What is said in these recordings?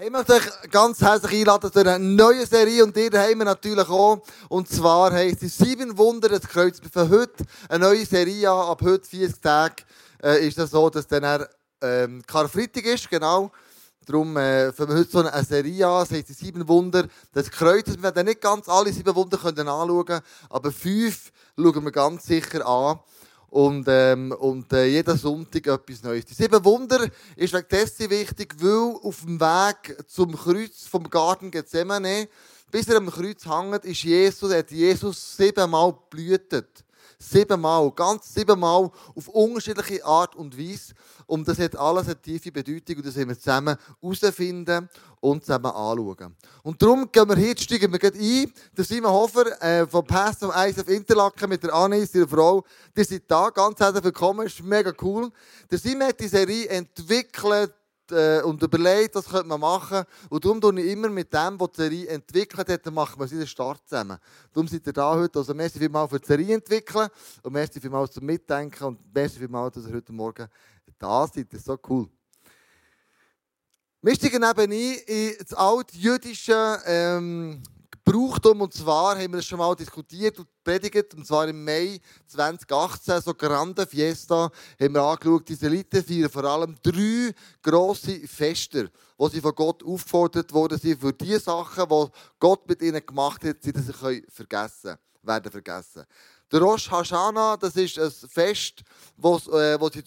Ich möchte euch ganz herzlich einladen zu einer neuen Serie und ihr haben wir natürlich auch. Und zwar heisst es sieben Wunder des Kreuzes. Von heute eine neue Serie an. Ab heute 40 Tage äh, ist es so, dass dann ähm, Karfreitag ist, genau. Darum äh, fangen wir heute so eine Serie an. Es heisst die sieben Wunder des Kreuzes. Wir werden nicht ganz alle sieben Wunder können anschauen, aber fünf schauen wir ganz sicher an und, ähm, und äh, jeden Sonntag etwas Neues. Die sieben Wunder ist wegen dessen wichtig, weil auf dem Weg zum Kreuz vom Garten Gethsemane, bis er am Kreuz hängt, ist Jesus, hat Jesus siebenmal blühtet. Siebenmal, ganz siebenmal, auf unterschiedliche Art und Weise. Und das hat alles eine tiefe Bedeutung und das werden wir zusammen herausfinden und zusammen anschauen. Und darum gehen wir hier, steigen wir ein. Der Simon Hofer äh, von Pastor Eis auf Interlaken mit der Anne, ihrer Frau, die sind da. Ganz herzlich willkommen, ist mega cool. Der Simon hat die Serie entwickelt, äh, und überlegt, was könnte man machen. Und darum tue ich immer mit dem, was die Serie entwickelt hat, machen wir den Start zusammen. Darum seid ihr da heute. Also merci vielmals für die Serie entwickeln und merci vielmals zum Mitdenken und merci vielmals, dass ihr heute Morgen da seid. Das ist so cool. Wir steigen eben ein in das altjüdische ähm, Brauchtum. Und zwar haben wir es schon mal diskutiert und predigt. Und zwar im Mai 2018, so Grande Fiesta, haben wir angeschaut, die Israeliten feiern vor allem drei grosse Feste, wo sie von Gott aufgefordert worden sind für die Sachen, die Gott mit ihnen gemacht hat, sie sie vergessen werden vergessen. Der Rosh Hashanah, das ist ein Fest, wo, äh, wo sie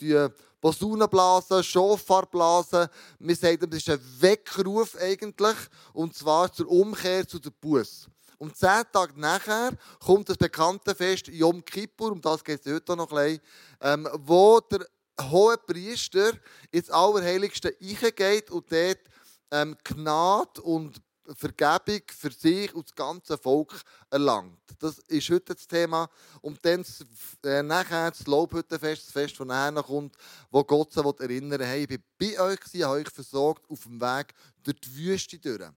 Posaunen blasen, Schofar blasen. Wir sagen, das ist ein Weckruf eigentlich, und zwar zur Umkehr zu der Buß. Und zehn Tage nachher kommt das bekannte Fest Yom Kippur, um das geht es heute noch ein bisschen, ähm, wo der hohe Priester ins Allerheiligste eingeht und dort ähm, Gnade und Vergebung für sich und das ganze Volk erlangt. Das ist heute das Thema. Und dann äh, nachher das Lobhüttenfest, das Fest, das nachher kommt, wo Gott sich erinnern will, hey, ich bin bei euch, ich habe euch versorgt auf dem Weg durch die Wüste durch.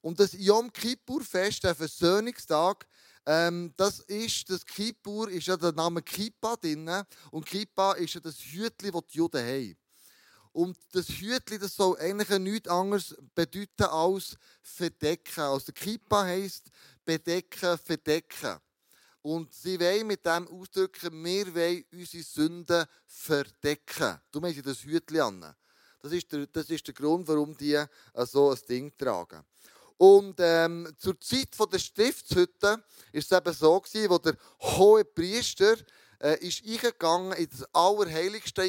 Und das Yom Kippur-Fest, der Versöhnungstag, ähm, das ist, das Kippur ist ja der Name Kippa drin. Und Kippa ist ja das Hütli, das die Juden haben. Und das Hütli, das soll eigentlich nichts anderes bedeuten als verdecken. Also Kippa heisst bedecken, verdecken. Und sie wollen mit dem ausdrücken, wir wollen unsere Sünden verdecken. Du haben sie das Hütli an. Das ist, der, das ist der Grund, warum die äh, so ein Ding tragen. Und ähm, zur Zeit der Stiftshütte war es eben so, gewesen, wo der hohe Priester äh, ist eingegangen in das Allerheiligste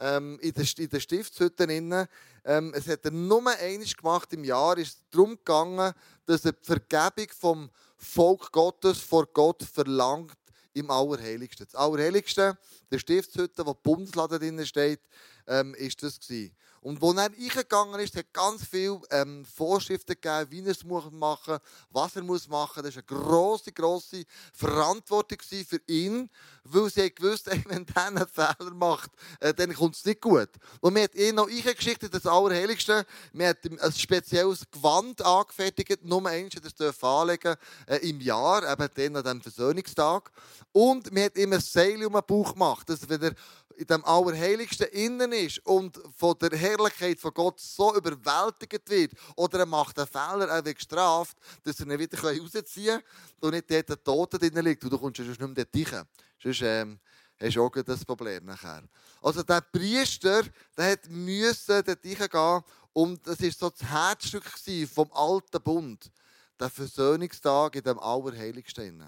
ähm, in der, in der Stiftshütte. Ähm, es hat er nur eines gemacht im Jahr. Es ist darum gegangen, dass er die Vergebung vom Volk Gottes vor Gott verlangt im Allerheiligsten. Das Allerheiligste, der Stiftshütte, wo die Bundeslade drin steht, ähm, ist das gewesen. Und wo er eingegangen ist, hat ganz viele ähm, Vorschriften gegeben, wie er es machen muss, was er muss machen muss. Das war eine grosse, grosse Verantwortung für ihn, weil sie gewusst haben, wenn er einen Fehler macht, äh, dann kommt es nicht gut. Und man hat ihn noch eingeschickt, das Allerheiligste. Man hat ein spezielles Gewand angefertigt, nur eins, das anlegen äh, im Jahr, eben dann an diesem Versöhnungstag. Und man hat ihm ein Seil um den Bauch gemacht, dass wenn er in dem Allerheiligsten innen ist und von der Herrlichkeit von Gott so überwältigt wird oder er macht einen Fehler, er wird gestraft, dass er ihn wieder rausziehen kann und nicht dort der Tote drin liegt und du kommst sonst nicht mehr dort rein. Sonst ähm, hast du auch das Problem nachher. Also der Priester, der hat müssen dort reingehen und das war so das Herzstück vom alten Bund. Der Versöhnungstag in dem Allerheiligsten.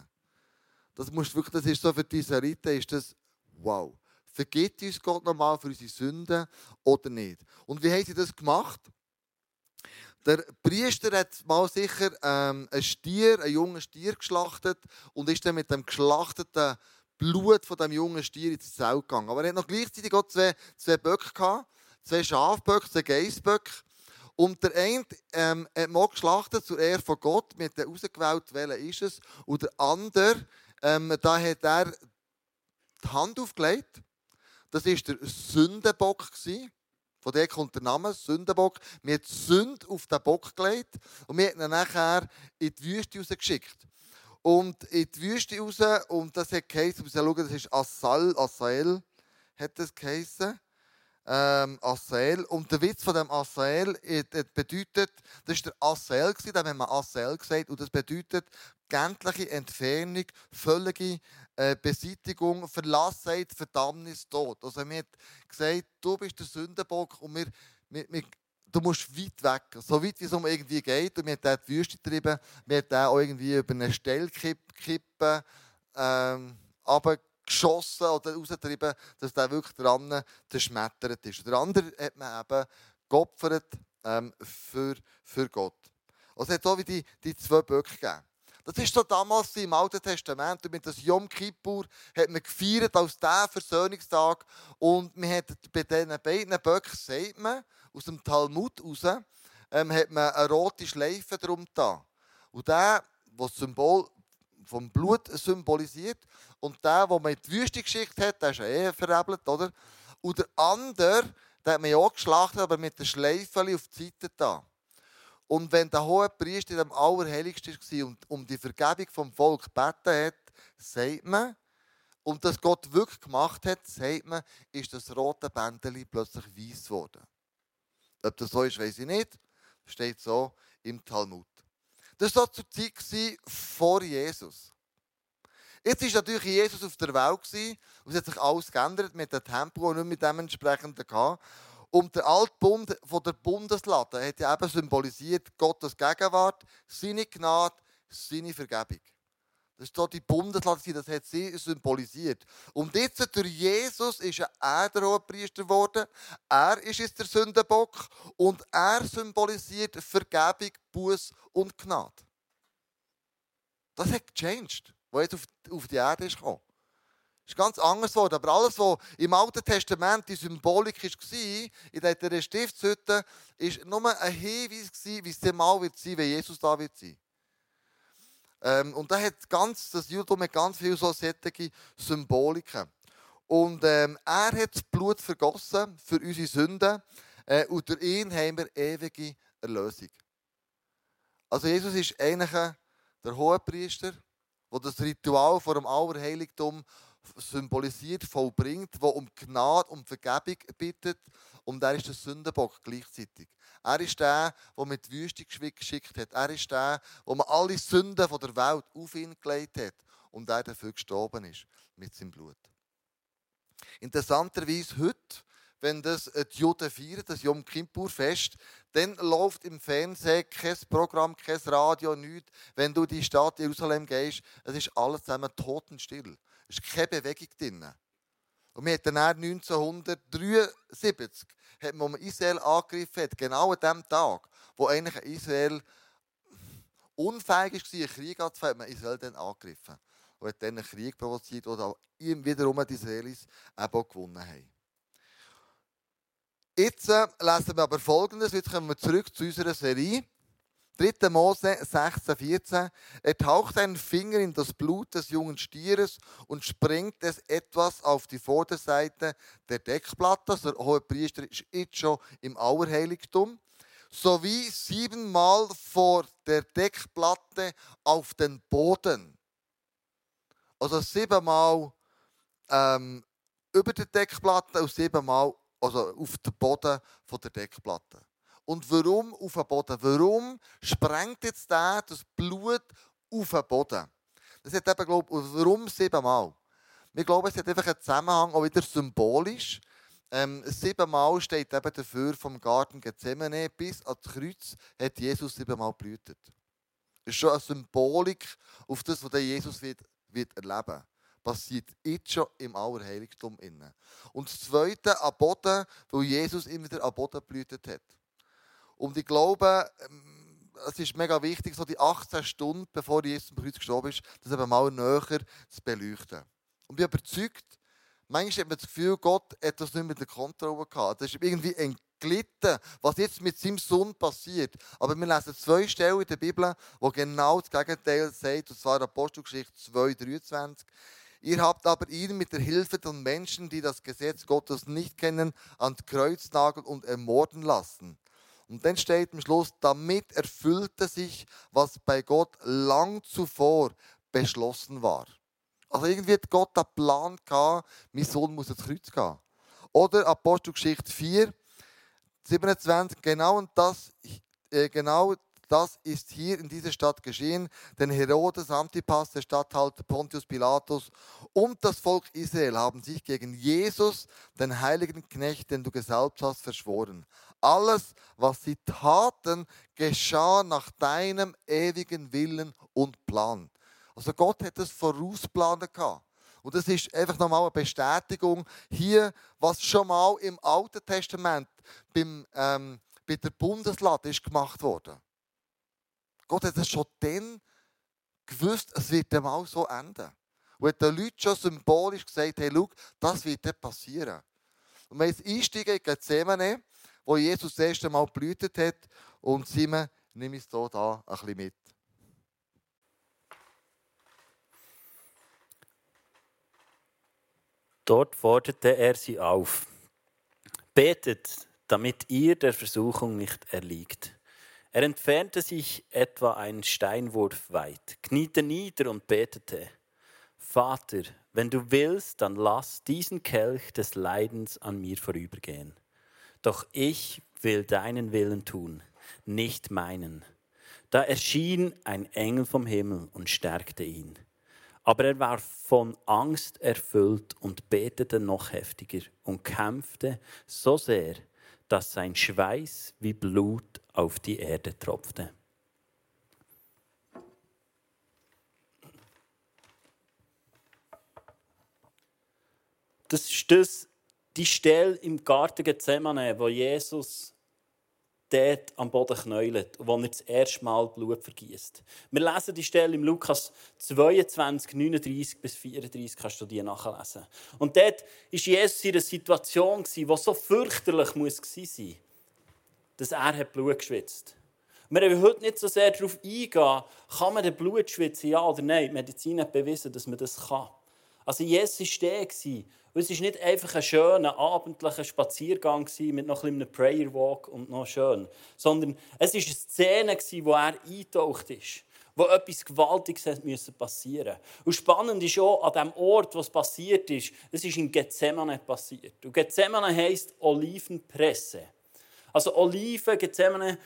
Das, musst wirklich, das ist so für die Israeliten, ist das wow. Vergibt uns Gott nochmal für unsere Sünden oder nicht? Und wie haben sie das gemacht? Der Priester hat mal sicher ähm, einen Stier, einen jungen Stier geschlachtet und ist dann mit dem geschlachteten Blut von dem jungen Stier ins Zelt gegangen. Aber er hat noch gleichzeitig auch zwei, zwei Böcke gehabt, zwei Schafböcke, zwei Geissböcke. Und der eine ähm, hat mal geschlachtet zur Ehre von Gott, mit der ausgewählt, welcher ist es. Und der andere, ähm, da hat er die Hand aufgelegt das war der Sündenbock. Von dem kommt der Name Sündenbock. Wir haben Sünde auf den Bock gelegt und wir haben ihn nachher in die Wüste rausgeschickt. Und in die Wüste raus, und das hat geheißen, wir schauen, das ist Asal, Asael, hat das geheißen. ähm, Asel. Und der Witz von dem Asel bedeutet, das ist der Asel, da haben wir Asel gesagt, und das bedeutet gänzliche Entfernung, völlige äh, Beseitigung, Verlassenheit, Verdammnis, Tod. Also wir haben gesagt, du bist der Sündenbock und wir, wir, wir du musst weit weg, so weit wie es um irgendwie geht. Und wir haben die Wüste getrieben, wir haben auch irgendwie über eine Stelle kippen, ähm, geschossen oder rausgetrieben, dass der wirklich dran zerschmettert ist. Und der andere hat man eben geopfert ähm, für, für Gott. Also es hat so wie die, die zwei Böcke gegeben. Das ist so damals im Alten Testament. Und mit das Yom Kippur hat man gefeiert als der Versöhnungstag. Und man hat bei diesen beiden Böcken, sagt man, aus dem Talmud raus, ähm, hat man eine rote Schleife drum da. Und der, das Symbol vom Blut symbolisiert. Und der, den man in die Wüste geschickt hat, der ist ja eh verrebelt, oder? Und der andere, den hat man ja auch geschlachtet, aber mit der Schleife auf die Seite da. Und wenn der hohe Priester dem Allerheiligsten war und um die Vergebung vom Volk gebeten hat, sagt man, und das Gott wirklich gemacht hat, sagt man, ist das rote Bändeli plötzlich weiß geworden. Ob das so ist, weiß ich nicht. Steht so im Talmud. Das war zur Zeit vor Jesus. Jetzt war natürlich Jesus auf der Welt und es hat sich alles geändert mit dem Tempel und nicht mit dem entsprechenden gehabt. Und der alte Bund von der Bundeslade hat ja eben symbolisiert Gottes Gegenwart, seine Gnade, seine Vergebung. Das ist so die Bundeslade, das hat sie symbolisiert. Und jetzt durch Jesus ist er der Hohepriester geworden. Er ist jetzt der Sündenbock und er symbolisiert Vergebung, Buß und Gnade. Das hat gechanged, was jetzt auf die Erde ist gekommen. Das ist ganz anders geworden. Aber alles, was im Alten Testament die Symbolik war, in dieser Stiftshütte, war nur ein Hinweis, wie es mal wird sein, wenn Jesus da wird sein. Ähm, und da hat ganz, das Judentum hat ganz viele so solche Symboliken. Und ähm, er hat das Blut vergossen für unsere Sünden. Äh, und durch ihn haben wir ewige Erlösung. Also Jesus ist eigentlich der Hohepriester, der das Ritual vor dem Allerheiligtum symbolisiert, vollbringt, der um Gnade, um Vergebung bittet. Und er ist der Sündenbock gleichzeitig. Er ist der, der mit Wüste geschickt hat. Er ist der, der man alle Sünden der Welt auf ihn gelegt hat und er dafür gestorben ist mit seinem Blut. Interessanterweise heute, wenn das die Juden feiern, das Yom Kippur Fest, dann läuft im Fernsehen kein Programm, kein Radio, nichts. Wenn du in die Stadt Jerusalem gehst, es ist alles zusammen totenstill. Es ist keine Bewegung drin. Und wir hatten dann 1973, hat man Israel angegriffen hat, genau an dem Tag, wo eigentlich Israel unfähig war, einen Krieg anzufangen, hat man Israel dann angegriffen. Und hat dann einen Krieg provoziert, oder wiederum die Israelis eben auch gewonnen haben. Jetzt äh, lesen wir aber Folgendes, jetzt kommen wir zurück zu unserer Serie. 3. Mose 16, 14. Er taucht einen Finger in das Blut des jungen Stieres und springt es etwas auf die Vorderseite der Deckplatte. Also der hohe Priester ist jetzt schon im Auerheiligtum. Sowie siebenmal vor der Deckplatte auf den Boden. Also siebenmal ähm, über der Deckplatte und siebenmal also auf den Boden von der Deckplatte. Und warum auf den Boden? Warum sprengt jetzt der das Blut auf den Boden? Das hat eben, glaube ich, warum siebenmal? Wir glauben, es hat einfach einen Zusammenhang, auch wieder symbolisch. Ähm, siebenmal steht eben dafür vom Garten Gethsemane bis ans Kreuz hat Jesus siebenmal blühtet. Das ist schon eine Symbolik auf das, was Jesus wird, wird erleben passiert jetzt schon im Allerheiligtum. Und das Zweite, am Boden, weil Jesus immer wieder am Boden blühtet hat. Und ich glaube, ähm, es ist mega wichtig, so die 18 Stunden, bevor Jesus am Kreuz gestorben ist, das eben mal näher zu beleuchten. Und ich bin überzeugt, manchmal hat man das Gefühl, Gott hat das nicht mit der Kontrolle gehabt. Das ist irgendwie entglitten, was jetzt mit seinem Sohn passiert. Aber wir lesen zwei Stellen in der Bibel, wo genau das Gegenteil sagt, und zwar Apostelgeschichte 2, 23. Ihr habt aber ihn mit der Hilfe von Menschen, die das Gesetz Gottes nicht kennen, ans Kreuz nageln und ermorden lassen. Und dann steht am Schluss, damit erfüllte sich, was bei Gott lang zuvor beschlossen war. Also irgendwie hat Gott einen Plan gehabt, mein Sohn muss ins Kreuz gehen. Oder Apostelgeschichte 4, 27, genau das, äh, genau das ist hier in dieser Stadt geschehen, denn Herodes Antipas, der Statthalter Pontius Pilatus und das Volk Israel haben sich gegen Jesus, den heiligen Knecht, den du gesalbt hast, verschworen. Alles, was sie taten, geschah nach deinem ewigen Willen und Plan. Also Gott hat es vorausplanen gehabt. Und das ist einfach nochmal eine Bestätigung hier, was schon mal im Alten Testament beim, ähm, bei der Bundeslade ist gemacht wurde. Gott hat es schon dann gewusst, es wird einmal so enden. Und hat den Leuten schon symbolisch gesagt, hey, schau, das wird dann passieren. Und wir jetzt einsteigen in Gethsemane, wo Jesus das erste Mal blühtet hat. Und Simon, nimm es hier da ein bisschen mit. Dort forderte er sie auf. Betet, damit ihr der Versuchung nicht erliegt. Er entfernte sich etwa einen Steinwurf weit, kniete nieder und betete, Vater, wenn du willst, dann lass diesen Kelch des Leidens an mir vorübergehen. Doch ich will deinen Willen tun, nicht meinen. Da erschien ein Engel vom Himmel und stärkte ihn. Aber er war von Angst erfüllt und betete noch heftiger und kämpfte so sehr, dass sein Schweiß wie Blut auf die Erde tropfte. Das ist das, die Stelle im Garten Gethsemane, wo Jesus dort am Boden knäulet und wo er das erste Mal Blut vergießt. Wir lesen die Stelle im Lukas 22, 39 bis 34, kannst du die nachlesen. Und dort war Jesus in einer Situation, die so fürchterlich muss sein dass er Blut geschwitzt wir wollen heute nicht so sehr darauf eingehen, kann man den Blut schwitzen, ja oder nein. Die Medizin hat bewiesen, dass man das kann. Also Jesus war der. Es war nicht einfach ein schöner, abendlicher Spaziergang mit noch ein bisschen Prayer Walk und noch schön, sondern es war eine Szene, in der er eingetaucht ist wo etwas Gewaltiges passieren musste. Und spannend ist auch, an dem Ort, wo es passiert ist, es ist in Gethsemane passiert. Und Gethsemane heisst Olivenpresse. Also Oliven, Gethsemane,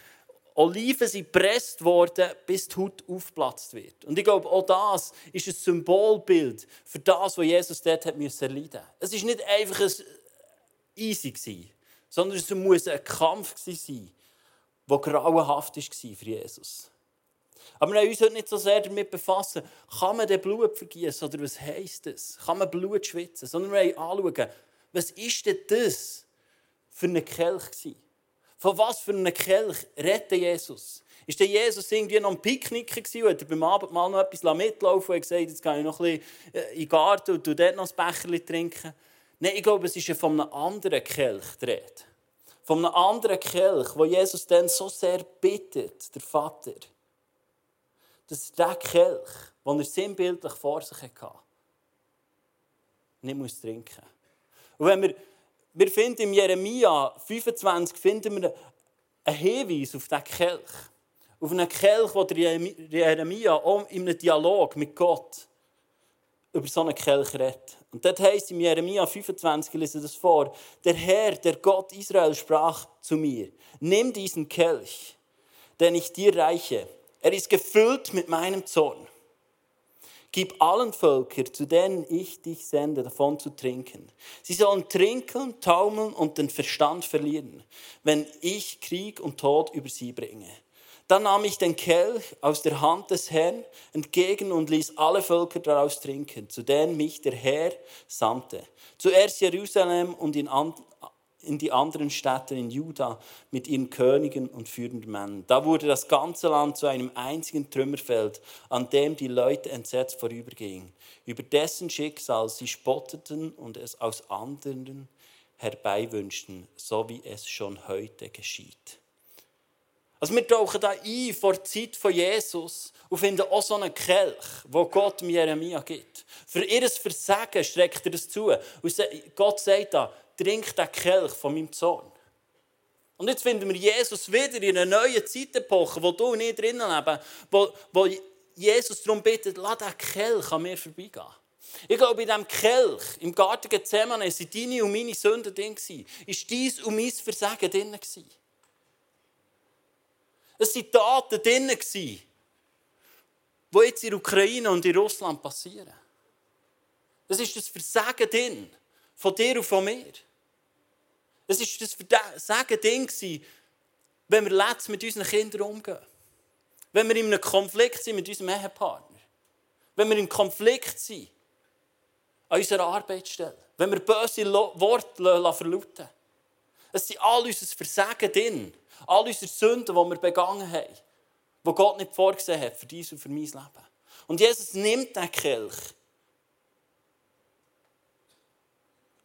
Oliven sind gepresst worden, bis die Haut aufgeplatzt wird. Und ich glaube, auch das ist ein Symbolbild für das, was Jesus dort hat müssen erleiden Es war nicht einfach ein easy, sondern es muss ein Kampf sein, der grauenhaft war für Jesus. Aber wir wollen uns heute nicht so sehr damit befassen, kann man den Blut vergießen oder was heisst das? Kann man Blut schwitzen? Sondern wir wollen anschauen, was ist denn das für eine Kelch gewesen? Von was für einem Kelch redet Jesus? Ist der Jesus irgendwie noch ein Picknicker gewesen und hat er beim Abendmahl noch etwas mitlaufen und gesagt, jetzt gehe ich noch ein bisschen äh, in den Garten und dort noch ein Becherchen trinken? Nein, ich glaube, es ist ja von einem anderen Kelch die. Von einem anderen Kelch, wo Jesus dann so sehr bittet, der Vater. Das ist der Kelch, den er sinnbildlich vor sich hatte. Nicht muss trinken. Und wenn wir wir finden im Jeremia 25 finden wir einen Hinweis auf diesen Kelch. Auf einen Kelch, wo der Jeremia auch in einem Dialog mit Gott über so einen Kelch redet. Und dort heißt im Jeremia 25, ich lese das vor, der Herr, der Gott Israel, sprach zu mir, nimm diesen Kelch, den ich dir reiche. Er ist gefüllt mit meinem Zorn. Gib allen Völkern, zu denen ich dich sende, davon zu trinken. Sie sollen trinken, taumeln und den Verstand verlieren, wenn ich Krieg und Tod über sie bringe. Dann nahm ich den Kelch aus der Hand des Herrn entgegen und ließ alle Völker daraus trinken, zu denen mich der Herr sandte. Zuerst Jerusalem und in in die anderen Städte in Juda mit ihren Königen und führenden Männern. Da wurde das ganze Land zu einem einzigen Trümmerfeld, an dem die Leute entsetzt vorübergingen. Über dessen Schicksal sie spotteten und es aus anderen herbeiwünschten, so wie es schon heute geschieht. Also wir tauchen da ein vor der Zeit von Jesus und finden auch so einen Kelch, wo Gott mir Jeremia gibt. Für ihr Versagen streckt er es zu. Und Gott sagt da, trink den Kelch von meinem Zorn. Und jetzt finden wir Jesus wieder in einer neuen Zeitepoche, wo du und ich drinnen leben, wo, wo Jesus darum bittet, lass den Kelch an mir vorbeigehen. Ich glaube, in diesem Kelch, im Garten Gethsemane, waren deine und meine Sünden drin. Ist dies und mein Versagen drin. Es waren Taten drin, die jetzt in der Ukraine und in Russland passieren. Es ist das Versagen drin, von dir und von mir. Es ist das Versagen drin, wenn wir letzt mit unseren Kindern umgehen. Wenn wir in einem Konflikt sind mit unserem Ehepartner. Wenn wir im Konflikt sind an unserer Arbeitsstelle. Wenn wir böse Worte verlauten Es sind all unser Versagen drin. All unsere Sünden, die wir begangen haben. Die Gott nicht vorgesehen hat für dies und für mein Leben. Und Jesus nimmt den Kelch.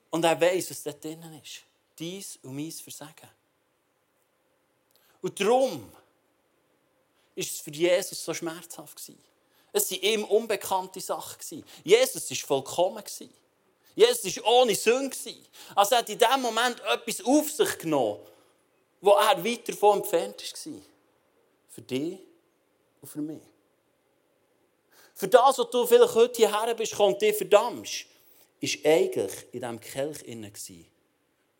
Und er weiß, was da drinnen ist. Dies und mein Versagen. Und darum ist es für Jesus so schmerzhaft. Es waren ihm unbekannte Sachen. Jesus war vollkommen. Jesus war ohne Sünde. Also er hat in diesem Moment etwas auf sich genommen, wo er weit davon entfernt war. Für dich und für mich. Für das, was du vielleicht heute hierher bist und dich verdammst, war eigentlich in diesem Kelch.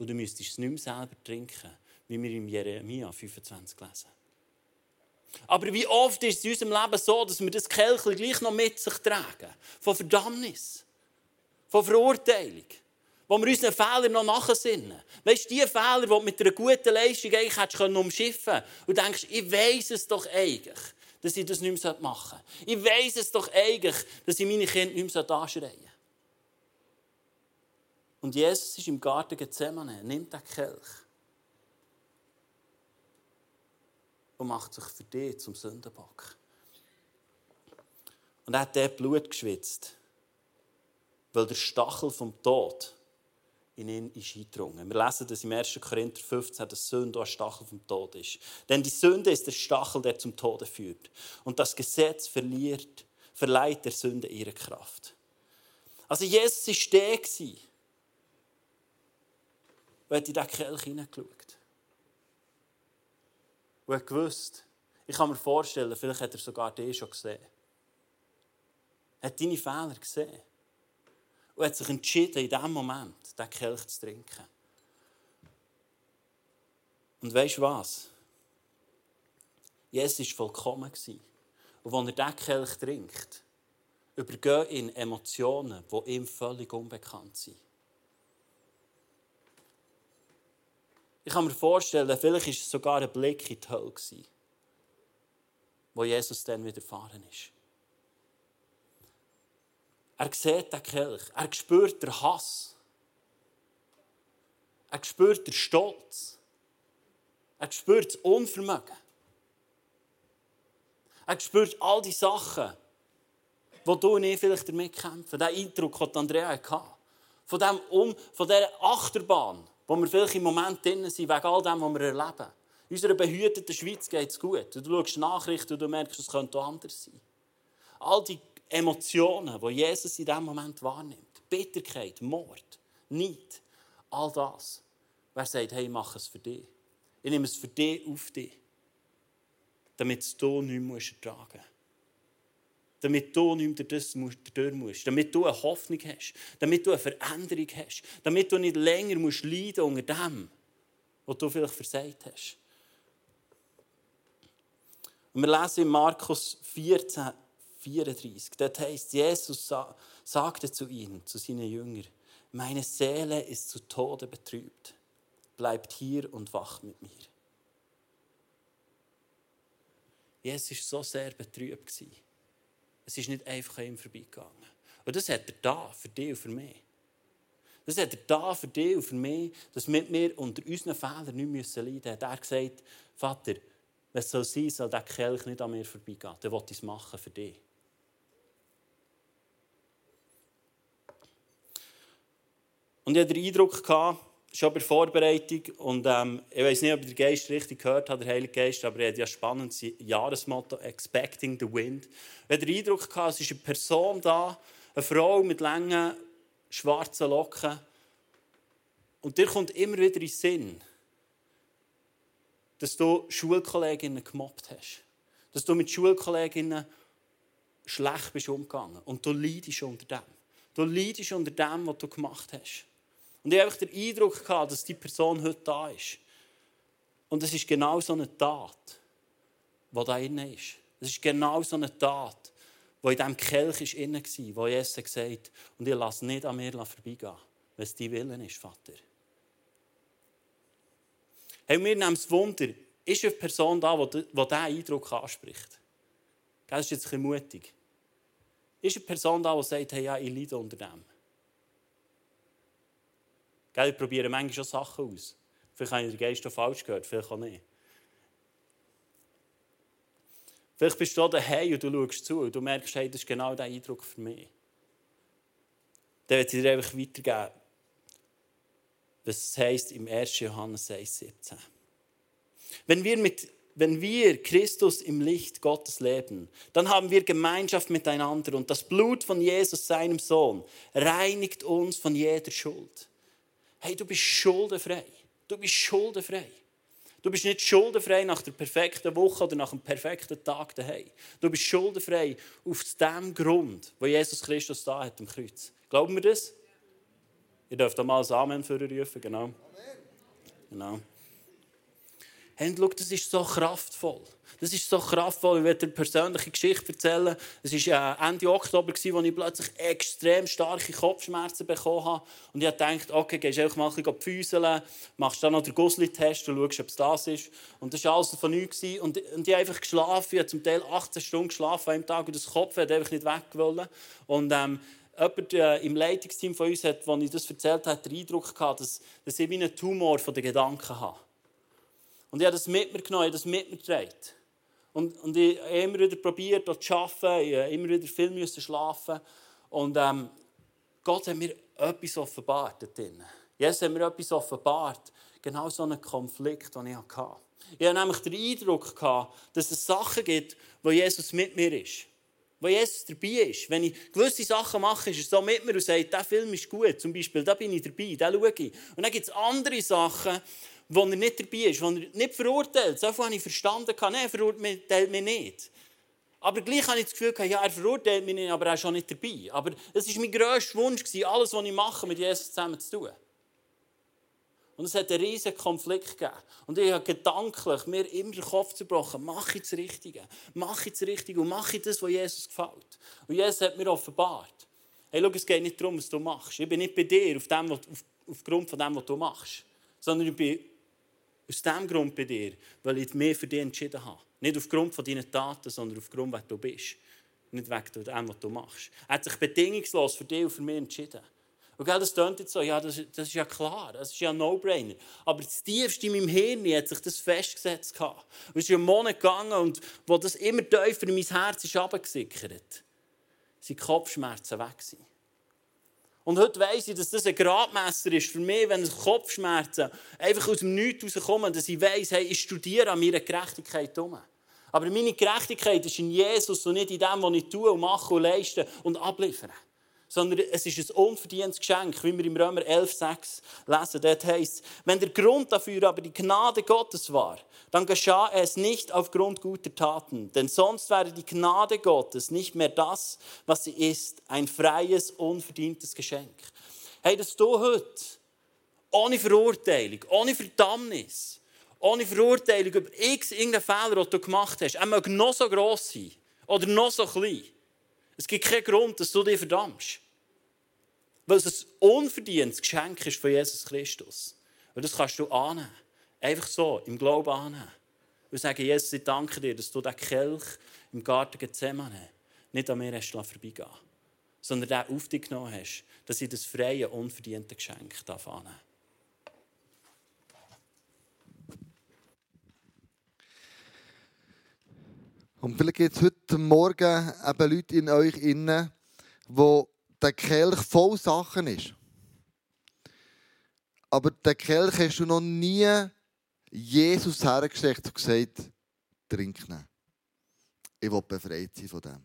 Und du müsstest es nicht mehr selber trinken, wie wir im Jeremia 25 lesen. Aber wie oft ist es in unserem Leben so, dass wir das Kelch gleich noch mit sich tragen? Von Verdammnis, von Verurteilung, wo wir unseren Fehlern noch nachsinnen. Weißt du, die Fehler, die du mit einer guten Leistung eigentlich umschiffen können und denkst, ich weiß es doch eigentlich, dass ich das nicht mehr machen sollte. Ich weiß es doch eigentlich, dass ich meine Kinder nicht mehr anschreien sollte. Und Jesus ist im Garten Gethsemane, nimmt den Kelch und macht sich für dich zum Sündenbock. Und er hat dort Blut geschwitzt, weil der Stachel vom Tod in ihn ist eingedrungen. Wir lesen das im 1. Korinther 15, dass Sünde ein Stachel vom Tod ist. Denn die Sünde ist der Stachel, der zum Tode führt. Und das Gesetz verliert, verleiht der Sünde ihre Kraft. Also Jesus war der und hat in diesen Kelch hineingeschaut und hat gewusst, ich kann mir vorstellen, vielleicht hat er sogar dich schon gesehen. Hat deine Fehler gesehen. Und hat sich entschieden, in diesem Moment diesen Kelch zu trinken. Und weißt du was? Jesus war vollkommen. Und wenn er diesen Kelch trinkt, übergehen ihn Emotionen, die ihm völlig unbekannt sind. Ich kann mir vorstellen, vielleicht war es sogar ein Blick in die Hölle, wo Jesus dann widerfahren ist. Er sieht den Kelch, er spürt den Hass, er spürt den Stolz, er spürt das Unvermögen. Er spürt all die Sachen, wo du und ich vielleicht damit kämpfen. Den Eindruck, den Andrea hatte. Von, dem um, von dieser Achterbahn, wo wir vielleicht im Moment drin sind, wegen all dem, was wir erleben. In unserer behüteten Schweiz geht es gut. Du schaust Nachrichten und du merkst, es könnte anders sein. All die Emotionen, die Jesus in diesem Moment wahrnimmt. Bitterkeit, Mord, Neid, all das. Wer sagt, hey, mache es für dich. Ich nehme es für dich auf dich. Damit du nicht mehr ertragen musst damit du nicht mehr durch das musst, damit du eine Hoffnung hast, damit du eine Veränderung hast, damit du nicht länger musst leiden unter dem, was du vielleicht versagt hast. Und wir lesen in Markus 14, 34, dort heißt, Jesus sagte zu ihnen, zu seinen Jüngern, meine Seele ist zu Tode betrübt. Bleibt hier und wacht mit mir. Jesus war so sehr betrübt. Es ist nicht einfach an ihm vorbeigegangen. Und das hat er da, für dich und für mich. Das hat er da für dich und für mich, dass wir unter unseren Fehlern nicht müssen leiden müssen. Er hat gesagt, Vater, wenn es so sein soll der Kelch nicht an mir vorbeigehen. Dann will es machen für dich. Und ich hatte den Eindruck, schon bei der Vorbereitung, und ähm, ich weiß nicht, ob der Geist richtig gehört hat, der Heilige Geist, aber er hat ja spannendes Jahresmotto, Expecting the Wind. Ich hatte den Eindruck, es ist eine Person da, eine Frau mit langen, schwarzen Locken, und dir kommt immer wieder in den Sinn, dass du Schulkolleginnen gemobbt hast. Dass du mit Schulkolleginnen schlecht bist umgegangen. Und du leidest unter dem. Du leidest unter dem, was du gemacht hast. Und ich habe den Eindruck gehabt, dass die Person heute da ist. Und es ist genau so eine Tat, die da innen ist. Es ist genau so eine Tat, die in diesem Kelch ist innen war, wo Jesus gesagt hat, und ich lasse nicht an mir vorbeigehen, wenn es dein Willen ist, Vater. Hey, mir nimmt es Wunder, ist eine Person da, die diesen Eindruck anspricht? Das ist jetzt ein bisschen mutig. Ist eine Person da, die sagt, hey, ja, ich leide unter dem? Gell, ich probiere manchmal schon Sachen aus. Vielleicht habe ich den Geist auch falsch gehört, vielleicht auch nicht. Vielleicht bist du da daheim und du schaust zu und du merkst, hey, das ist genau der Eindruck für mich. Dann werde ich dir einfach weitergeben, was es heisst im 1. Johannes 1, 17. Wenn wir, mit, wenn wir Christus im Licht Gottes leben, dann haben wir Gemeinschaft miteinander und das Blut von Jesus, seinem Sohn, reinigt uns von jeder Schuld. Hey, du bist schuldenfrei. Du bist schuldenfrei. Du bist nicht schuldenfrei nach der perfekten Woche oder nach dem perfekten Tag daheim. Du bist schuldenfrei auf dem Grund, wo Jesus Christus da hat am Kreuz. Glauben wir das? Ihr dürft auch mal ein Amen für rufen, genau. Amen. Genau. Hey, schau, das ist so kraftvoll. Das ist so kraftvoll. Ich werde eine persönliche Geschichte erzählen. Es war äh, Ende Oktober, als ich plötzlich extrem starke Kopfschmerzen bekommen habe. Und ich dachte, okay, gehst du einfach mal ein bisschen machst dann noch den Gusli-Test und schaust, ob es das ist. Und das war alles von nichts. Und, und ich habe einfach geschlafen. Ich habe zum Teil 18 Stunden geschlafen an einem Tag und das Kopf hat einfach nicht weg wollen. Und ähm, jemand äh, im Leitungsteam von uns hat, als ich das erzählt habe, den Eindruck gehabt, dass, dass ich wie einen Tumor den Gedanken habe. Und ich habe das mit mir genommen, ich habe das mit mir getragen. Und, und ich habe immer wieder probiert, dort zu arbeiten, ich musste immer wieder viel müssen schlafen. Und ähm, Gott hat mir etwas offenbart drin. Jesus hat mir etwas offenbart. Genau so einen Konflikt, den ich hatte. Ich hatte nämlich den Eindruck, gehabt, dass es Sachen gibt, wo Jesus mit mir ist. Wo Jesus dabei ist. Wenn ich gewisse Sachen mache, ist er so mit mir und sagt, dieser Film ist gut. Zum Beispiel, da bin ich dabei, da schaue ich. Und dann gibt es andere Sachen, wo er nicht dabei ist, wo er nicht verurteilt. So viel habe ich verstanden. Nein, er verurteilt mich nicht. Aber gleich habe ich das Gefühl, ja, er verurteilt mich nicht, aber er ist auch nicht dabei. Aber es war mein grösster Wunsch, alles, was ich mache, mit Jesus zusammen zu tun. Und es hat einen riesigen Konflikt gegeben. Und ich habe gedanklich mir immer den Kopf zerbrochen, mache ich das Richtige, mache ich das Richtige und mache ich das, was Jesus gefällt. Und Jesus hat mir offenbart, hey, schau, es geht nicht darum, was du machst. Ich bin nicht bei dir auf dem, auf, aufgrund von dem, was du machst, sondern ich bin aus diesem Grund bei dir, weil ich mehr für dich entschieden habe. Nicht aufgrund von deinen Taten, sondern aufgrund, wer du bist. Nicht wegen dem, was du machst. Er hat sich bedingungslos für dich und für mich entschieden. Und das klingt jetzt so, ja, das, das ist ja klar, das ist ja ein No-Brainer. Aber das tiefste in meinem Hirn hat sich das festgesetzt. Und es ist ein Monat gegangen und wo das immer tiefer in mein Herz ist runtergesickert, sind Kopfschmerzen weg. Gewesen. Und heute weiss ich, dass das ein Gradmesser ist für mich, wenn Kopfschmerzen einfach aus dem Nichts rauskommen, dass ich weiss, hey, ich studiere an meiner Gerechtigkeit um. Aber meine Gerechtigkeit ist in Jesus und nicht in dem, was ich tue und mache und leiste und abliefere sondern es ist ein unverdientes Geschenk, wie wir im Römer 11,6 lesen. Dort heißt wenn der Grund dafür aber die Gnade Gottes war, dann geschah es nicht aufgrund guter Taten, denn sonst wäre die Gnade Gottes nicht mehr das, was sie ist, ein freies, unverdientes Geschenk. Hey, dass du heute ohne Verurteilung, ohne Verdammnis, ohne Verurteilung über x irgendeinen Fehler, den du gemacht hast, er mag noch so gross sein oder noch so klein, es gibt keinen Grund, dass du dich verdammst. Weil es ein unverdientes Geschenk ist von Jesus Christus. Und das kannst du annehmen. Einfach so, im Glauben annehmen. Und sagen, Jesus, ich danke dir, dass du den Kelch im Garten Gethsemane nicht an mir hast vorbeigehen sondern den auf dich genommen hast, dass ich das freie, unverdiente Geschenk annehmen darf. Und vielleicht gibt es heute Morgen eben Leute in euch innen, wo der Kelch voll Sachen ist. Aber der Kelch hast du noch nie Jesus hergesteckt und gesagt, trink ihn. Ich will befreit sein von dem.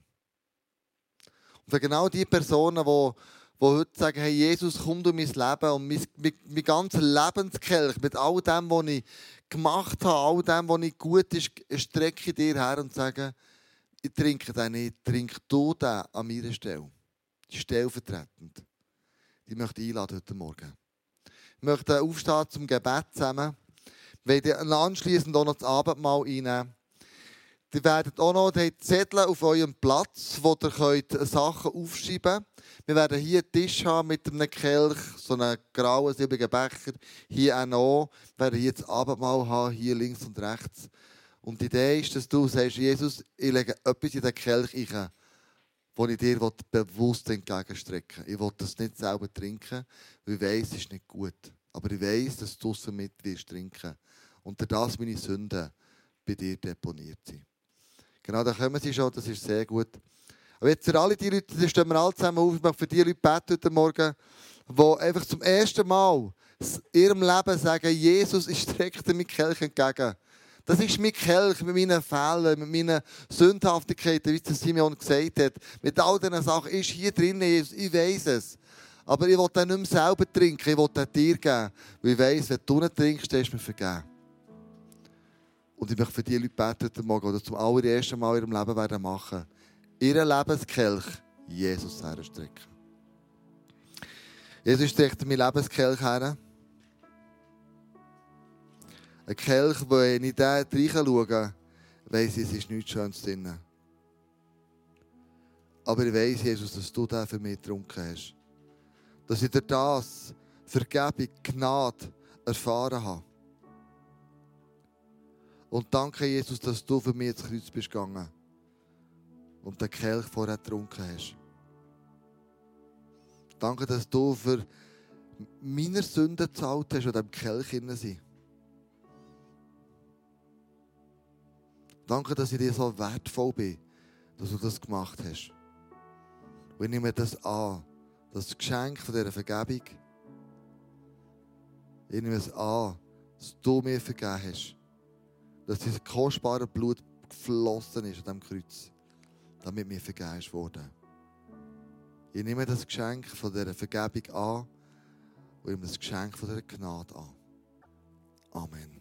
Und für genau die Personen, die die heute sagen, hey Jesus, komm du mein Leben und mein, mein, mein ganzer Lebenskelch mit all dem, was ich gemacht habe, all dem, was nicht gut ist, strecke ich dir her und sage, ich trinke den nicht, trink du den an meiner Stelle. stellvertretend, die möchte ich einladen heute Morgen. Ich möchte aufstehen zum Gebet zusammen. Wir werden anschließend auch noch das Abendmahl einnehmen. Ihr werdet auch noch die Zettel auf eurem Platz, wo ihr könnt Sachen aufschreiben könnt. Wir werden hier einen Tisch haben mit einem Kelch, so einen grauen, silbrigen Becher. Hier auch noch. Wir werden hier das Abendmahl haben, hier links und rechts. Und die Idee ist, dass du sagst, Jesus, ich lege etwas in den Kelch rein, wo ich dir bewusst entgegenstrecken will. Ich will das nicht selber trinken, weil ich weiss, es ist nicht gut. Aber ich weiss, dass du es mit trinken. Und das meine Sünden bei dir deponiert sind. Genau, da kommen sie schon, das ist sehr gut. Aber jetzt für alle die Leute, da stehen wir alle zusammen auf, ich möchte für die Leute beten heute Morgen, die einfach zum ersten Mal in ihrem Leben sagen, Jesus, ich strecke mit Kelch entgegen. Das ist mein Kelch mit meinen Fehlern, mit meinen Sündhaftigkeiten, wie es Simeon gesagt hat. Mit all diesen Sachen ist hier drin, Jesus, ich weiß es. Aber ich will den nicht mehr selber trinken, ich will den dir geben. Weil ich weiss, wenn du nicht trinkst, dann ist mir vergeben. Und ich möchte für die Leute beten heute Morgen, die zum allerersten Mal in ihrem Leben werden machen. Ihren Lebenskelch Jesus herstrecken. Jesus streckt mir Lebenskelch her. Ein Kelch, wo ich in den reinschaue, weiss ich, es ist nichts Schönes drin. Aber ich weiss, Jesus, dass du den für mich getrunken hast. Dass ich durch das Vergebung, Gnade erfahren habe. Und danke, Jesus, dass du für mich ins Kreuz bist gegangen und den Kelch vorher getrunken hast. Danke, dass du für meine Sünden gezahlt hast, in diesem Kelch drin sind. Danke, dass ich dir so wertvoll bin, dass du das gemacht hast. Und ich nehme das an, das Geschenk von dieser Vergebung. Ich nehme es an, dass du mir vergeben hast dass dieses kostbare Blut geflossen ist an diesem Kreuz, damit mir vergeben wurde. Ich nehme das Geschenk von dieser Vergebung an und nehme das Geschenk von dieser Gnade an. Amen.